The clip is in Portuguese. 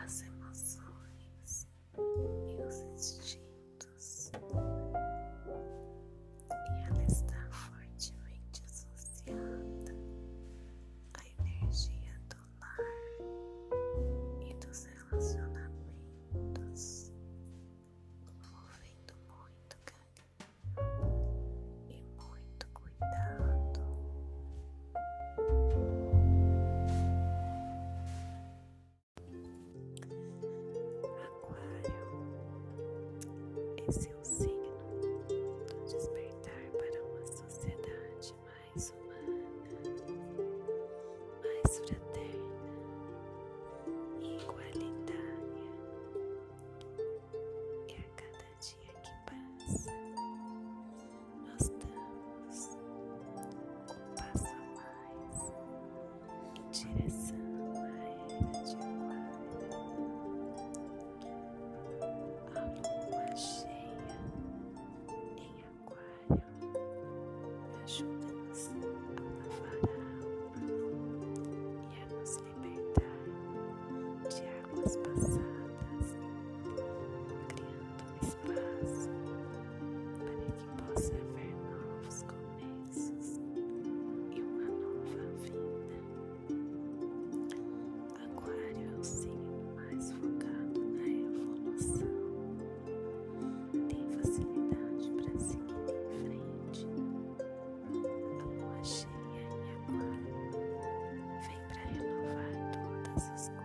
させます。fortaleceu-se. ajuda-nos a lavar a alma e a nos libertar de águas passadas, criando um espaço para que possa haver novos começos e uma nova vida. Aquário é o Jesus.